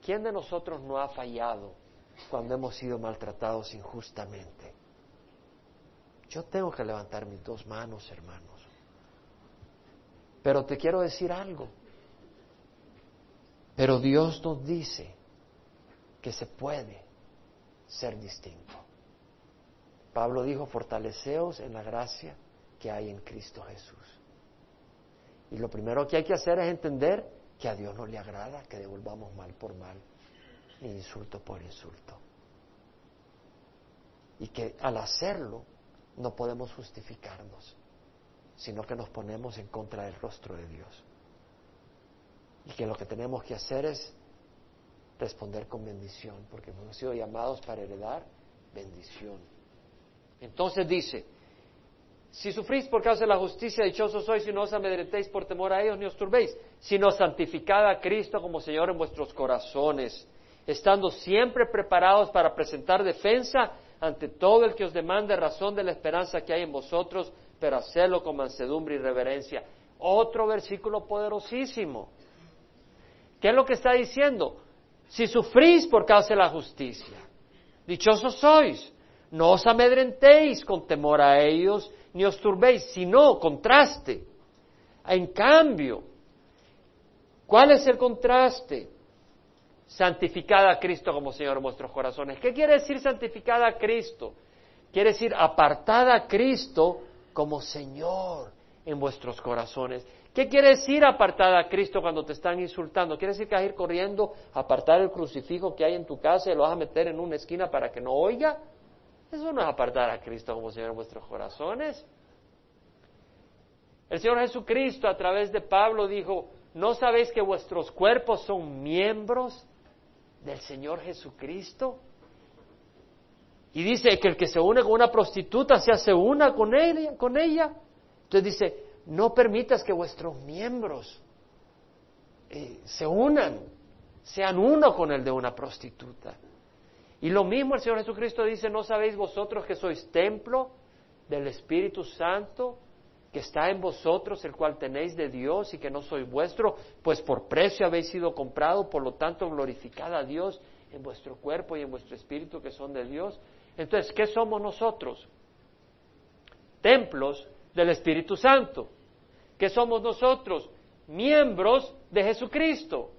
¿quién de nosotros no ha fallado cuando hemos sido maltratados injustamente? Yo tengo que levantar mis dos manos, hermanos. Pero te quiero decir algo. Pero Dios nos dice que se puede ser distinto. Pablo dijo, fortaleceos en la gracia que hay en Cristo Jesús. Y lo primero que hay que hacer es entender que a Dios no le agrada que devolvamos mal por mal, ni insulto por insulto. Y que al hacerlo no podemos justificarnos, sino que nos ponemos en contra del rostro de Dios. Y que lo que tenemos que hacer es responder con bendición, porque hemos sido llamados para heredar bendición. Entonces dice, si sufrís por causa de la justicia, dichosos sois y no os amedrentéis por temor a ellos ni os turbéis, sino santificad a Cristo como Señor en vuestros corazones, estando siempre preparados para presentar defensa ante todo el que os demande razón de la esperanza que hay en vosotros, pero hacerlo con mansedumbre y reverencia. Otro versículo poderosísimo. ¿Qué es lo que está diciendo? Si sufrís por causa de la justicia, dichosos sois, no os amedrentéis con temor a ellos, ni os turbéis, sino contraste. En cambio, ¿cuál es el contraste? Santificada a Cristo como Señor en vuestros corazones. ¿Qué quiere decir santificada a Cristo? Quiere decir apartada a Cristo como Señor en vuestros corazones. ¿Qué quiere decir apartada a Cristo cuando te están insultando? ¿Quiere decir que vas a ir corriendo a apartar el crucifijo que hay en tu casa y lo vas a meter en una esquina para que no oiga? Eso no es apartar a Cristo como Señor en vuestros corazones. El Señor Jesucristo a través de Pablo dijo, ¿no sabéis que vuestros cuerpos son miembros del Señor Jesucristo? Y dice que el que se une con una prostituta se hace una con ella, con ella. Entonces dice, no permitas que vuestros miembros eh, se unan, sean uno con el de una prostituta. Y lo mismo el Señor Jesucristo dice, ¿no sabéis vosotros que sois templo del Espíritu Santo, que está en vosotros, el cual tenéis de Dios y que no sois vuestro? Pues por precio habéis sido comprado, por lo tanto glorificad a Dios en vuestro cuerpo y en vuestro espíritu que son de Dios. Entonces, ¿qué somos nosotros? Templos del Espíritu Santo. ¿Qué somos nosotros? Miembros de Jesucristo.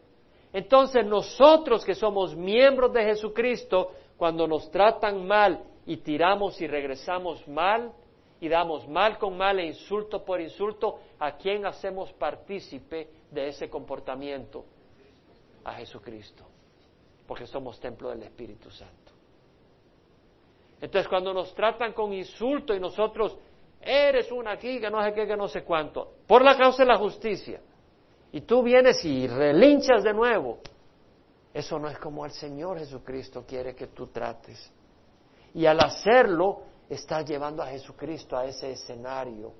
Entonces nosotros que somos miembros de Jesucristo, cuando nos tratan mal y tiramos y regresamos mal y damos mal con mal e insulto por insulto, ¿a quién hacemos partícipe de ese comportamiento? A Jesucristo, porque somos templo del Espíritu Santo. Entonces cuando nos tratan con insulto y nosotros, eres una aquí, que no sé qué, que no sé cuánto, por la causa de la justicia, y tú vienes y relinchas de nuevo, eso no es como el Señor Jesucristo quiere que tú trates. Y al hacerlo, estás llevando a Jesucristo a ese escenario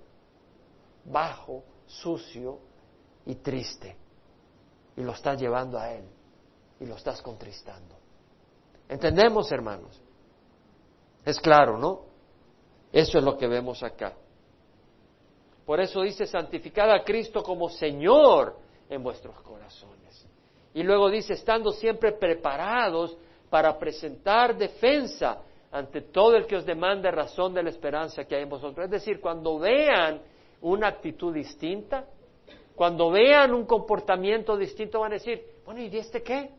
bajo, sucio y triste. Y lo estás llevando a Él. Y lo estás contristando. ¿Entendemos, hermanos? Es claro, ¿no? Eso es lo que vemos acá. Por eso dice, santificad a Cristo como Señor en vuestros corazones. Y luego dice, estando siempre preparados para presentar defensa ante todo el que os demande razón de la esperanza que hay en vosotros. Es decir, cuando vean una actitud distinta, Cuando vean un comportamiento distinto van a decir, bueno, ¿y este qué?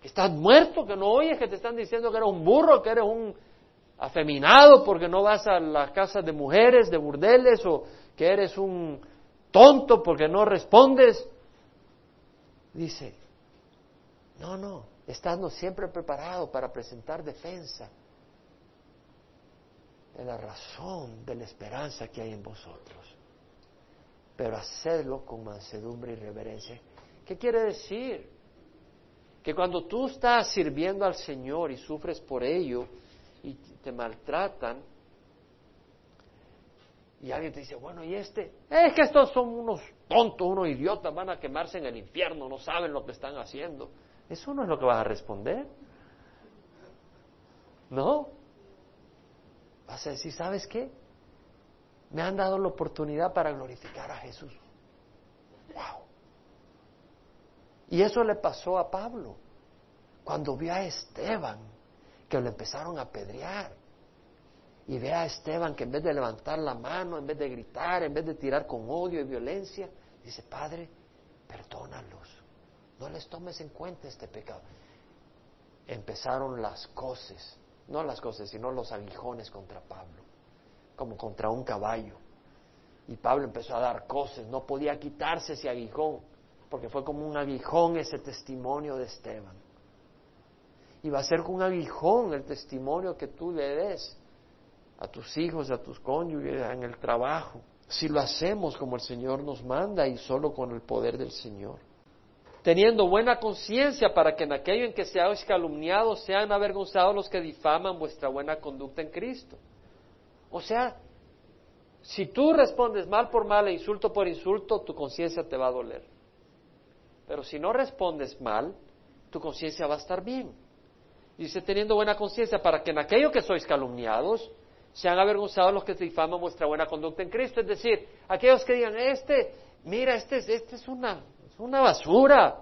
¿Que estás muerto? ¿Que no oyes? ¿Que te están diciendo que eres un burro? ¿Que eres un afeminado porque no vas a las casas de mujeres, de burdeles? ¿O que eres un tonto porque no respondes? Dice, no, no, estando siempre preparado para presentar defensa de la razón de la esperanza que hay en vosotros pero hacedlo con mansedumbre y reverencia. ¿Qué quiere decir? Que cuando tú estás sirviendo al Señor y sufres por ello y te maltratan, y alguien te dice, bueno, ¿y este? Es que estos son unos tontos, unos idiotas, van a quemarse en el infierno, no saben lo que están haciendo. Eso no es lo que vas a responder. ¿No? Vas a decir, ¿sabes qué? me han dado la oportunidad para glorificar a Jesús. ¡Wow! Y eso le pasó a Pablo cuando vio a Esteban, que lo empezaron a apedrear. Y ve a Esteban que en vez de levantar la mano, en vez de gritar, en vez de tirar con odio y violencia, dice, Padre, perdónalos. No les tomes en cuenta este pecado. Empezaron las cosas, no las cosas, sino los aguijones contra Pablo como contra un caballo. Y Pablo empezó a dar cosas, no podía quitarse ese aguijón, porque fue como un aguijón ese testimonio de Esteban. Y va a ser con aguijón el testimonio que tú le des a tus hijos, a tus cónyuges, en el trabajo. Si lo hacemos como el Señor nos manda y solo con el poder del Señor. Teniendo buena conciencia para que en aquello en que seáis calumniados sean avergonzados los que difaman vuestra buena conducta en Cristo. O sea, si tú respondes mal por mal e insulto por insulto, tu conciencia te va a doler. Pero si no respondes mal, tu conciencia va a estar bien. Dice, teniendo buena conciencia, para que en aquello que sois calumniados, sean avergonzados los que te difaman vuestra buena conducta en Cristo. Es decir, aquellos que digan, este, mira, este, este es, una, es una basura.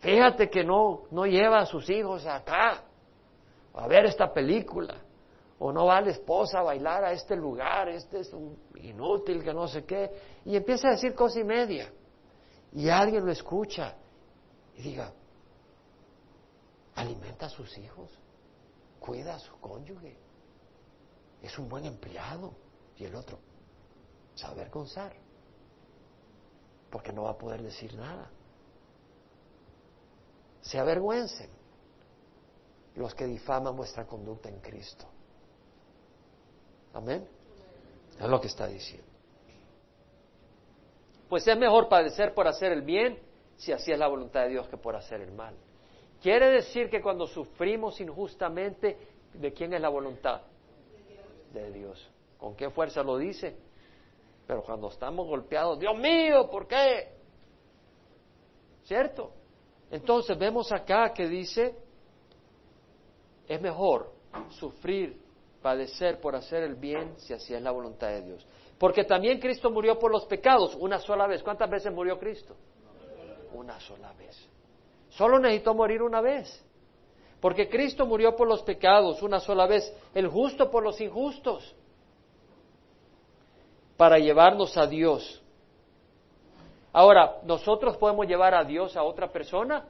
Fíjate que no, no lleva a sus hijos acá a ver esta película o no va la esposa a bailar a este lugar, este es un inútil que no sé qué, y empieza a decir cosa y media, y alguien lo escucha y diga, alimenta a sus hijos, cuida a su cónyuge, es un buen empleado, y el otro se va avergonzar, porque no va a poder decir nada. Se avergüencen los que difaman vuestra conducta en Cristo. Amén. Es lo que está diciendo. Pues es mejor padecer por hacer el bien, si así es la voluntad de Dios, que por hacer el mal. Quiere decir que cuando sufrimos injustamente, ¿de quién es la voluntad? De Dios. ¿Con qué fuerza lo dice? Pero cuando estamos golpeados, Dios mío, ¿por qué? ¿Cierto? Entonces vemos acá que dice, es mejor sufrir padecer por hacer el bien si así es la voluntad de Dios. Porque también Cristo murió por los pecados una sola vez. ¿Cuántas veces murió Cristo? Una sola vez. Solo necesitó morir una vez. Porque Cristo murió por los pecados una sola vez, el justo por los injustos, para llevarnos a Dios. Ahora, ¿nosotros podemos llevar a Dios a otra persona?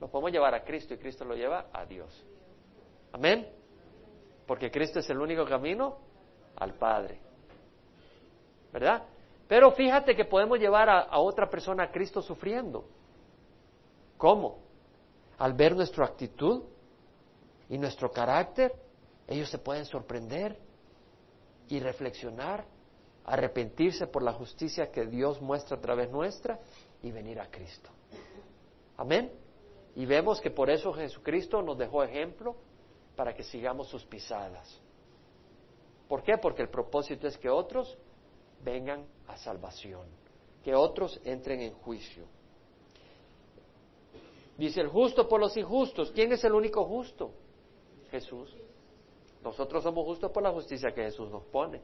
Lo podemos llevar a Cristo y Cristo lo lleva a Dios. Amén. Porque Cristo es el único camino al Padre. ¿Verdad? Pero fíjate que podemos llevar a, otra persona a Cristo sufriendo. ¿Cómo? Al ver nuestra actitud y nuestro carácter, ellos se pueden sorprender y reflexionar, arrepentirse por la justicia que Dios muestra a través nuestra y venir a Cristo. Amén. Y vemos que por eso Jesucristo nos dejó ejemplo para que sigamos sus pisadas. ¿Por qué? Porque el propósito es que otros vengan a salvación, que otros entren en juicio. Dice el justo por los injustos. ¿Quién es el único justo? Jesús. Nosotros somos justos por la justicia que Jesús nos pone.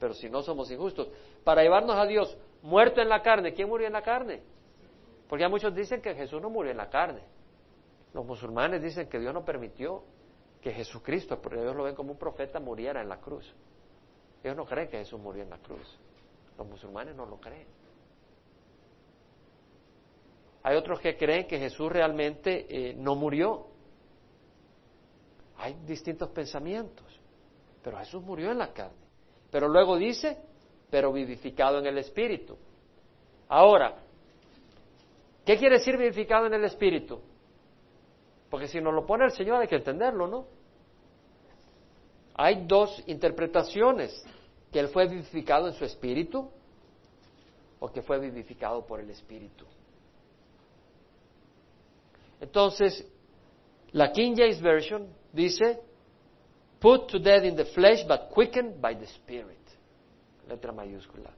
Pero si no somos injustos, para llevarnos a Dios muerto en la carne, ¿quién murió en la carne? Porque ya muchos dicen que Jesús no murió en la carne. Los musulmanes dicen que Dios no permitió que Jesucristo, porque ellos lo ven como un profeta, muriera en la cruz. Ellos no creen que Jesús murió en la cruz. Los musulmanes no lo creen. Hay otros que creen que Jesús realmente eh, no murió. Hay distintos pensamientos, pero Jesús murió en la carne. Pero luego dice, pero vivificado en el Espíritu. Ahora, ¿qué quiere decir vivificado en el Espíritu? Porque si nos lo pone el Señor hay que entenderlo, ¿no? Hay dos interpretaciones, que Él fue vivificado en su Espíritu o que fue vivificado por el Espíritu. Entonces, la King James Version dice, put to death in the flesh, but quickened by the Spirit. Letra mayúscula.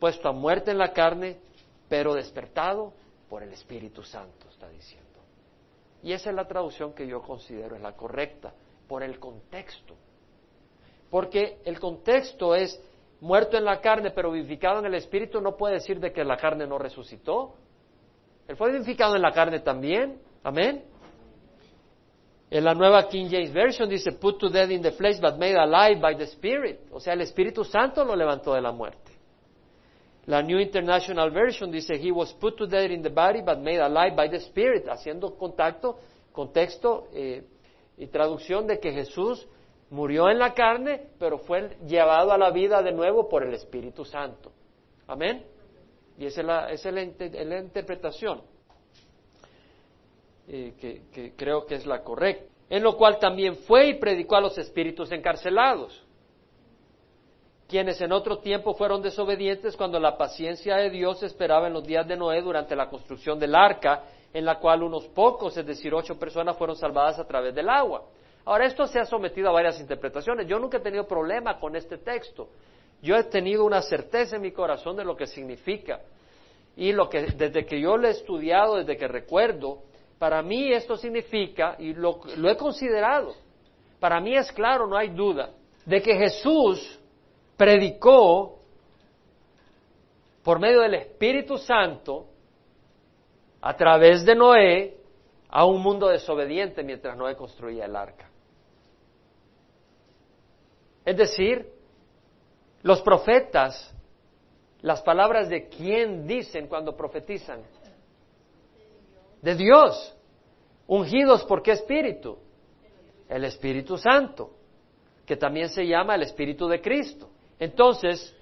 Puesto a muerte en la carne, pero despertado por el Espíritu Santo, está diciendo. Y esa es la traducción que yo considero es la correcta, por el contexto. Porque el contexto es muerto en la carne, pero vivificado en el Espíritu, no puede decir de que la carne no resucitó. Él fue vivificado en la carne también. Amén. En la nueva King James Version dice, put to death in the flesh, but made alive by the Spirit. O sea, el Espíritu Santo lo levantó de la muerte. La New International Version dice, he was put to death in the body, but made alive by the Spirit, haciendo contacto, contexto eh, y traducción de que Jesús murió en la carne, pero fue llevado a la vida de nuevo por el Espíritu Santo. Amén. Y esa es la, esa es la interpretación. Eh, que, creo que es la correcta, en lo cual también fue y predicó a los espíritus encarcelados, quienes en otro tiempo fueron desobedientes cuando la paciencia de Dios esperaba en los días de Noé durante la construcción del arca, en la cual unos pocos, es decir, ocho personas, fueron salvadas a través del agua. Ahora, esto se ha sometido a varias interpretaciones. Yo nunca he tenido problema con este texto. Yo he tenido una certeza en mi corazón de lo que significa. Y lo que, desde que yo lo he estudiado, desde que recuerdo, para mí esto significa, y lo, he considerado, para mí es claro, no hay duda, de que Jesús predicó por medio del Espíritu Santo a través de Noé a un mundo desobediente mientras Noé construía el arca. Es decir, los profetas, las palabras de quién dicen cuando profetizan, de Dios. Ungidos por qué espíritu? El Espíritu Santo, que también se llama el Espíritu de Cristo. Entonces,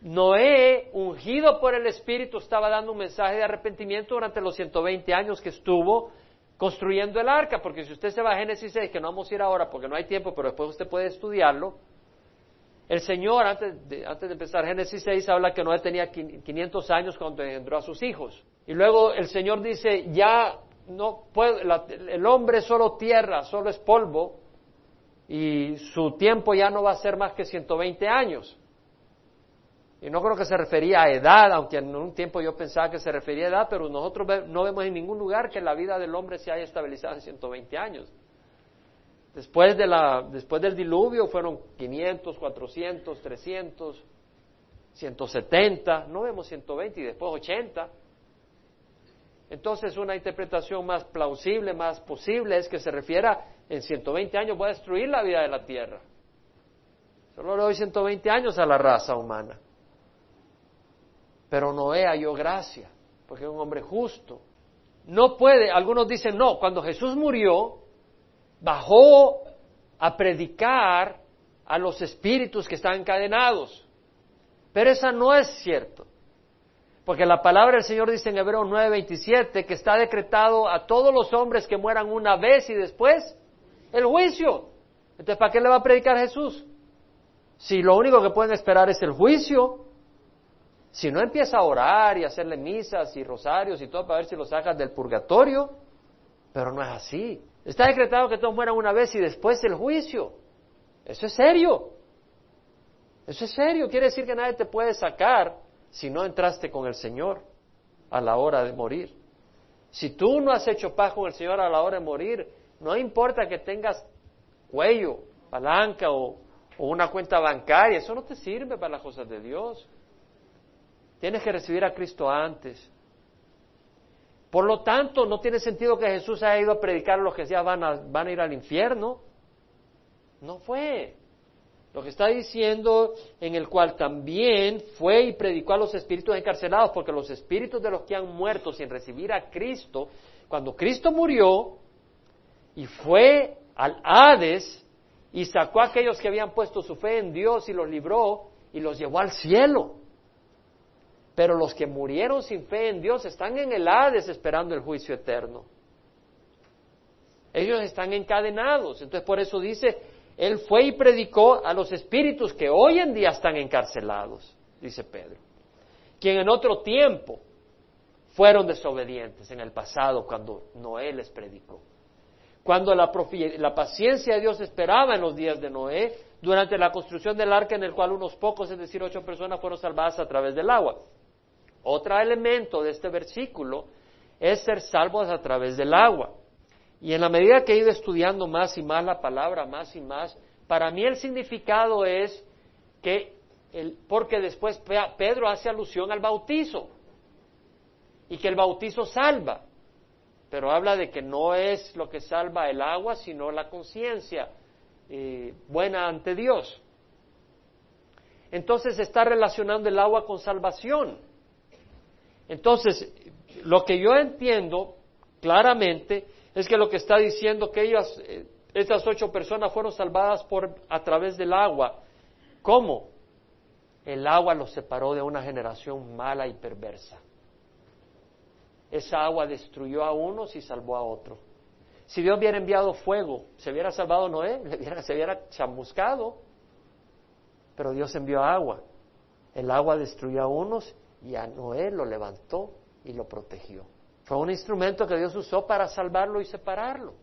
Noé, ungido por el Espíritu, estaba dando un mensaje de arrepentimiento durante los 120 años que estuvo construyendo el arca, porque si usted se va a Génesis 6, que no vamos a ir ahora porque no hay tiempo, pero después usted puede estudiarlo, el Señor, antes de, antes de empezar Génesis 6, habla que Noé tenía 500 años cuando engendró a sus hijos. Y luego el Señor dice, ya no puede, el hombre es solo tierra, solo es polvo, y su tiempo ya no va a ser más que 120 años. Y no creo que se refería a edad, aunque en un tiempo yo pensaba que se refería a edad, pero nosotros no vemos en ningún lugar que la vida del hombre se haya estabilizado en 120 años. Después, de la, después del diluvio fueron 500, 400, 300, 170, no vemos 120 y después 80. Entonces una interpretación más plausible, más posible es que se refiera en 120 años voy a destruir la vida de la tierra. Solo le doy 120 años a la raza humana. Pero Noé halló gracia, porque es un hombre justo. No puede, algunos dicen, no, cuando Jesús murió, bajó a predicar a los espíritus que están encadenados. Pero eso no es cierto. Porque la palabra del Señor dice en Hebreo 9:27 que está decretado a todos los hombres que mueran una vez y después el juicio. Entonces, ¿para qué le va a predicar Jesús? Si lo único que pueden esperar es el juicio, si no empieza a orar y hacerle misas y rosarios y todo para ver si lo sacas del purgatorio, pero no es así. Está decretado que todos mueran una vez y después el juicio. Eso es serio. Eso es serio. Quiere decir que nadie te puede sacar si no entraste con el Señor a la hora de morir. Si tú no has hecho paz con el Señor a la hora de morir, no importa que tengas cuello, palanca o, una cuenta bancaria, eso no te sirve para las cosas de Dios. Tienes que recibir a Cristo antes. Por lo tanto, no tiene sentido que Jesús haya ido a predicar a los que ya van a, van a ir al infierno. No fue. Lo que está diciendo en el cual también fue y predicó a los espíritus encarcelados, porque los espíritus de los que han muerto sin recibir a Cristo, cuando Cristo murió y fue al Hades y sacó a aquellos que habían puesto su fe en Dios y los libró y los llevó al cielo. Pero los que murieron sin fe en Dios están en el Hades esperando el juicio eterno. Ellos están encadenados. Entonces por eso dice, Él fue y predicó a los espíritus que hoy en día están encarcelados, dice Pedro, quien en otro tiempo fueron desobedientes en el pasado cuando Noé les predicó. Cuando la, la, paciencia de Dios esperaba en los días de Noé, durante la construcción del arca en el cual unos pocos, es decir, ocho personas, fueron salvadas a través del agua. Otro elemento de este versículo es ser salvos a través del agua. Y en la medida que he ido estudiando más y más la palabra, más y más, para mí el significado es que, el, porque después Pedro hace alusión al bautizo y que el bautizo salva, pero habla de que no es lo que salva el agua, sino la conciencia eh, buena ante Dios. Entonces está relacionando el agua con salvación. Entonces, lo que yo entiendo claramente es que lo que está diciendo que ellas, eh, estas ocho personas fueron salvadas por, a través del agua. ¿Cómo? El agua los separó de una generación mala y perversa. Esa agua destruyó a unos y salvó a otros. Si Dios hubiera enviado fuego, ¿se hubiera salvado Noé? se hubiera chamuscado. Pero Dios envió agua. El agua destruyó a unos y a Noé lo levantó y lo protegió. Fue un instrumento que Dios usó para salvarlo y separarlo.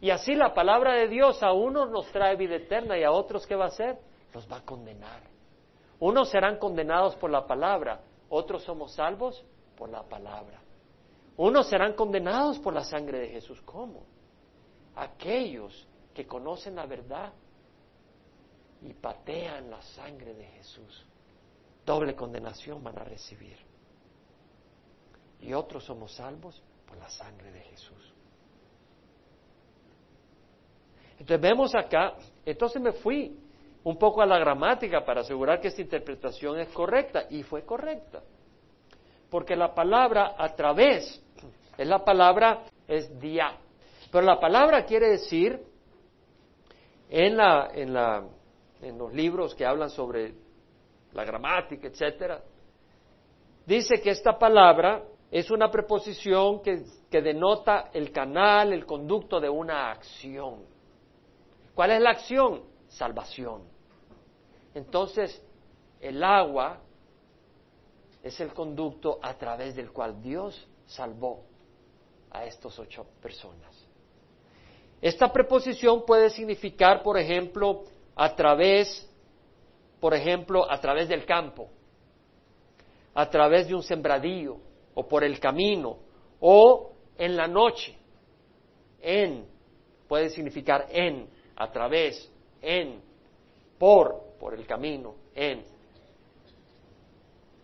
Y así la palabra de Dios a unos nos trae vida eterna y a otros ¿qué va a hacer? Los va a condenar. Unos serán condenados por la palabra, otros somos salvos por la palabra. Unos serán condenados por la sangre de Jesús. ¿Cómo? Aquellos que conocen la verdad y patean la sangre de Jesús doble condenación van a recibir. Y otros somos salvos por la sangre de Jesús. Entonces vemos acá, entonces me fui un poco a la gramática para asegurar que esta interpretación es correcta y fue correcta. Porque la palabra a través, es la palabra es día. Pero la palabra quiere decir en, la, en, la, en los libros que hablan sobre la gramática, etcétera, dice que esta palabra es una preposición que, que, denota el canal, el conducto de una acción. ¿Cuál es la acción? Salvación. Entonces, el agua es el conducto a través del cual Dios salvó a estas ocho personas. Esta preposición puede significar, por ejemplo, a través por ejemplo, a través del campo, a través de un sembradío, o por el camino, o en la noche. En puede significar en, a través, en, por, por el camino, en.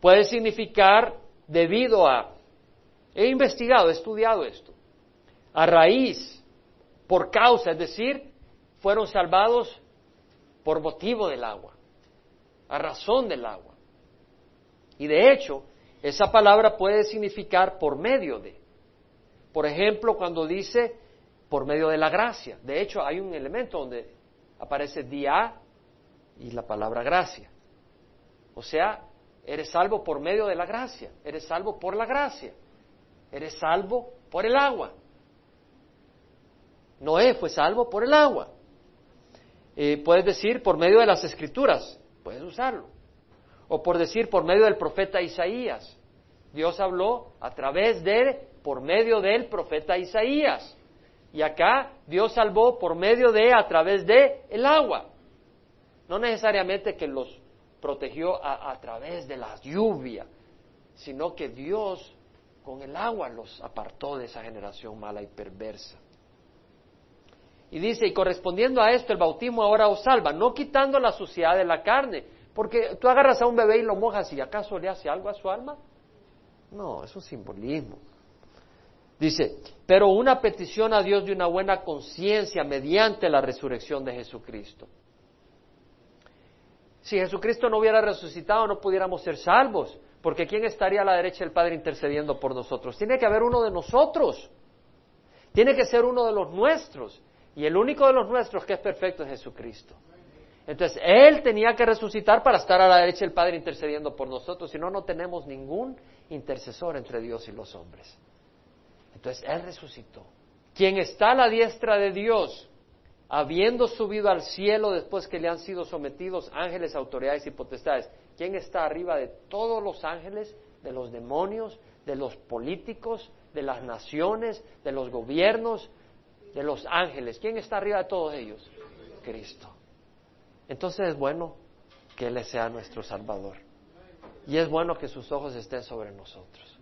Puede significar debido a. He investigado, he estudiado esto. A raíz, por causa, es decir, fueron salvados por motivo del agua a razón del agua. Y de hecho, esa palabra puede significar por medio de. Por ejemplo, cuando dice por medio de la gracia. De hecho, hay un elemento donde aparece día y la palabra gracia. O sea, eres salvo por medio de la gracia, eres salvo por la gracia, eres salvo por el agua. Noé fue salvo por el agua. Eh, puedes decir por medio de las escrituras puedes usarlo. O por decir, por medio del profeta Isaías. Dios habló a través de, por medio del profeta Isaías. Y acá Dios salvó por medio de, a través de el agua. No necesariamente que los protegió a, a través de la lluvia, sino que Dios con el agua los apartó de esa generación mala y perversa. Y dice, y correspondiendo a esto, el bautismo ahora os salva, no quitando la suciedad de la carne, porque tú agarras a un bebé y lo mojas y acaso le hace algo a su alma. No, es un simbolismo. Dice, pero una petición a Dios de una buena conciencia mediante la resurrección de Jesucristo. Si Jesucristo no hubiera resucitado, no pudiéramos ser salvos, porque ¿quién estaría a la derecha del Padre intercediendo por nosotros? Tiene que haber uno de nosotros, tiene que ser uno de los nuestros, y el único de los nuestros que es perfecto es Jesucristo. Entonces, Él tenía que resucitar para estar a la derecha del Padre intercediendo por nosotros, si no, no tenemos ningún intercesor entre Dios y los hombres. Entonces, Él resucitó. Quien está a la diestra de Dios habiendo subido al cielo después que le han sido sometidos ángeles, autoridades y potestades, ¿quién está arriba de todos los ángeles, de los demonios, de los políticos, de las naciones, de los gobiernos, de los ángeles? ¿Quién está arriba de todos ellos? Cristo. Entonces es bueno que Él sea nuestro Salvador. Y es bueno que sus ojos estén sobre nosotros.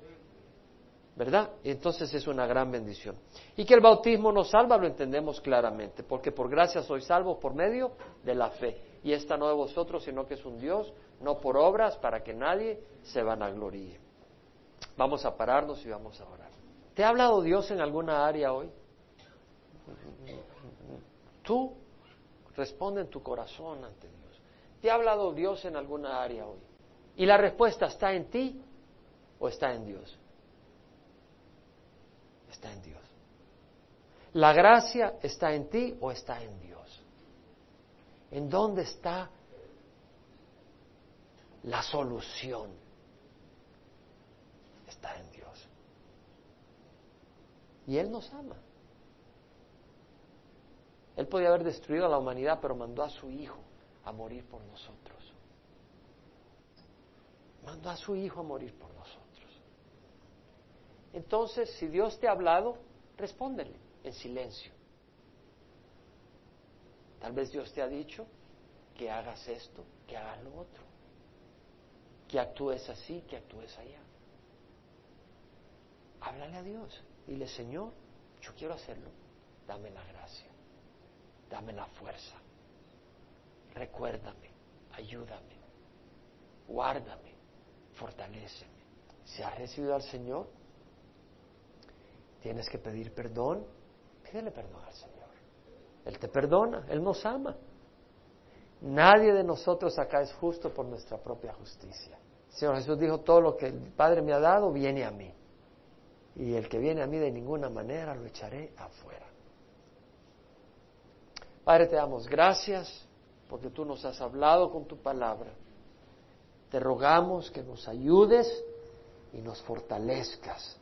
¿verdad? Entonces es una gran bendición. Y que el bautismo nos salva lo entendemos claramente, porque por gracia soy salvo por medio de la fe. Y esta no de vosotros, sino que es un Dios, no por obras, para que nadie se vanagloríe. Vamos a pararnos y vamos a orar. ¿Te ha hablado Dios en alguna área hoy? Tú responde en tu corazón ante Dios. ¿Te ha hablado Dios en alguna área hoy? Y la respuesta está en ti o está en Dios está en Dios. La gracia está en ti o está en Dios. ¿En dónde está la solución? Está en Dios. Y Él nos ama. Él podía haber destruido a la humanidad, pero mandó a su Hijo a morir por nosotros. Mandó a su Hijo a morir por nosotros. Entonces, si Dios te ha hablado, respóndele en silencio. Tal vez Dios te ha dicho que hagas esto, que hagas lo otro, que actúes así, que actúes allá. Háblale a Dios. Dile, Señor, yo quiero hacerlo. Dame la gracia. Dame la fuerza. Recuérdame. Ayúdame. Guárdame. Fortaléceme. Si has recibido al Señor, Tienes que pedir perdón. Pídele perdón al Señor. Él te perdona, Él nos ama. Nadie de nosotros acá es justo por nuestra propia justicia. Señor Jesús dijo, todo lo que el Padre me ha dado viene a mí. Y el que viene a mí de ninguna manera lo echaré afuera. Padre, te damos gracias porque tú nos has hablado con tu palabra. Te rogamos que nos ayudes y nos fortalezcas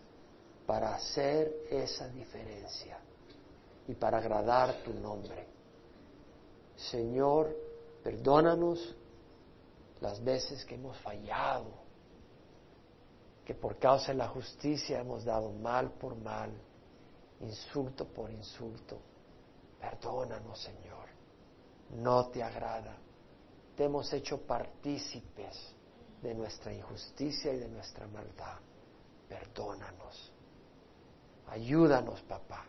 para hacer esa diferencia y para agradar tu nombre. Señor, perdónanos las veces que hemos fallado, que por causa de la justicia hemos dado mal por mal, insulto por insulto. Perdónanos, Señor. No te agrada. Te hemos hecho partícipes de nuestra injusticia y de nuestra maldad. Perdónanos. Ayúdanos, papá.